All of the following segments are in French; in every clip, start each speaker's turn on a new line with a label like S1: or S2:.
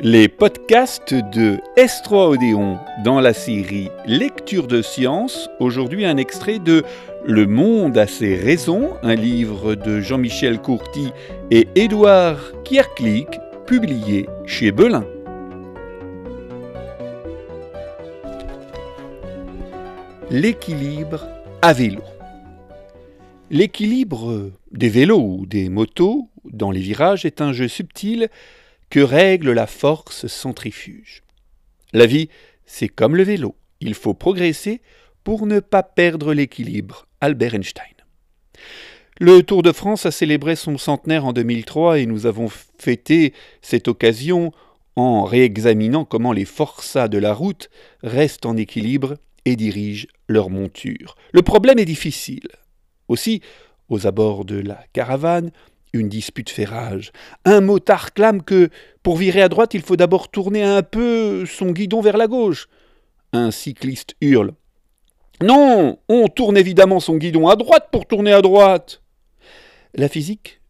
S1: les podcasts de S3 Odéon dans la série Lecture de science. Aujourd'hui, un extrait de Le monde a ses raisons, un livre de Jean-Michel Courty et Édouard Kierklik, publié chez Belin. L'équilibre à vélo. L'équilibre des vélos ou des motos dans les virages est un jeu subtil que règle la force centrifuge. La vie, c'est comme le vélo, il faut progresser pour ne pas perdre l'équilibre. Albert Einstein. Le Tour de France a célébré son centenaire en 2003 et nous avons fêté cette occasion en réexaminant comment les forçats de la route restent en équilibre et dirigent leur monture. Le problème est difficile. Aussi, aux abords de la caravane, une dispute fait rage. Un motard clame que, pour virer à droite, il faut d'abord tourner un peu son guidon vers la gauche. Un cycliste hurle. Non, on tourne évidemment son guidon à droite pour tourner à droite. La physique,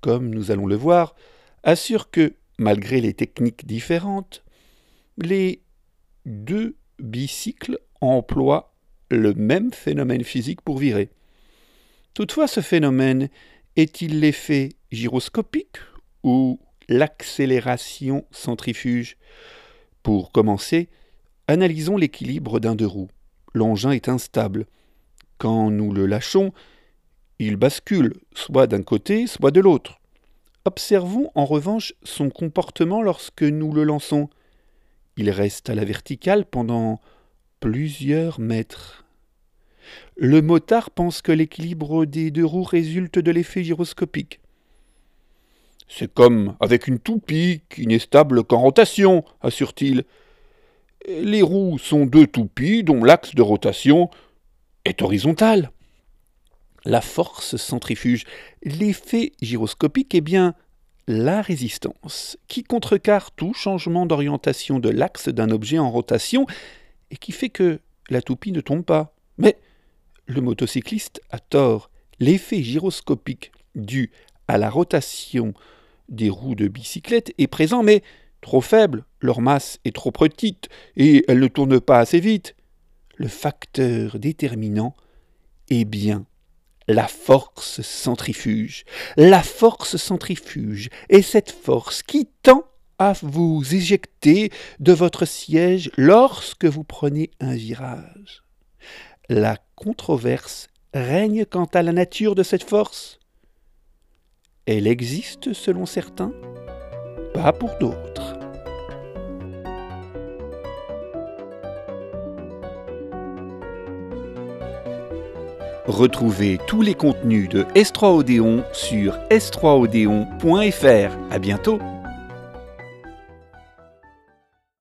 S1: comme nous allons le voir, assure que, malgré les techniques différentes, les deux bicycles emploient le même phénomène physique pour virer. Toutefois, ce phénomène est-il l'effet gyroscopique ou l'accélération centrifuge? Pour commencer, analysons l'équilibre d'un deux roues. L'engin est instable. Quand nous le lâchons, il bascule, soit d'un côté, soit de l'autre. Observons en revanche son comportement lorsque nous le lançons. Il reste à la verticale pendant plusieurs mètres. Le motard pense que l'équilibre des deux roues résulte de l'effet gyroscopique. C'est comme avec une toupie qui n'est stable qu'en rotation, assure-t-il. Les roues sont deux toupies dont l'axe de rotation est horizontal. La force centrifuge, l'effet gyroscopique est bien la résistance, qui contrecarre tout changement d'orientation de l'axe d'un objet en rotation et qui fait que la toupie ne tombe pas. Mais le motocycliste a tort. L'effet gyroscopique dû à la rotation des roues de bicyclette est présent, mais trop faible, leur masse est trop petite et elles ne tournent pas assez vite. Le facteur déterminant est bien la force centrifuge. La force centrifuge est cette force qui tend à vous éjecter de votre siège lorsque vous prenez un virage. La controverse règne quant à la nature de cette force? Elle existe selon certains, pas pour d'autres. Retrouvez tous les contenus de S3 Odéon sur s3odéon.fr. À bientôt!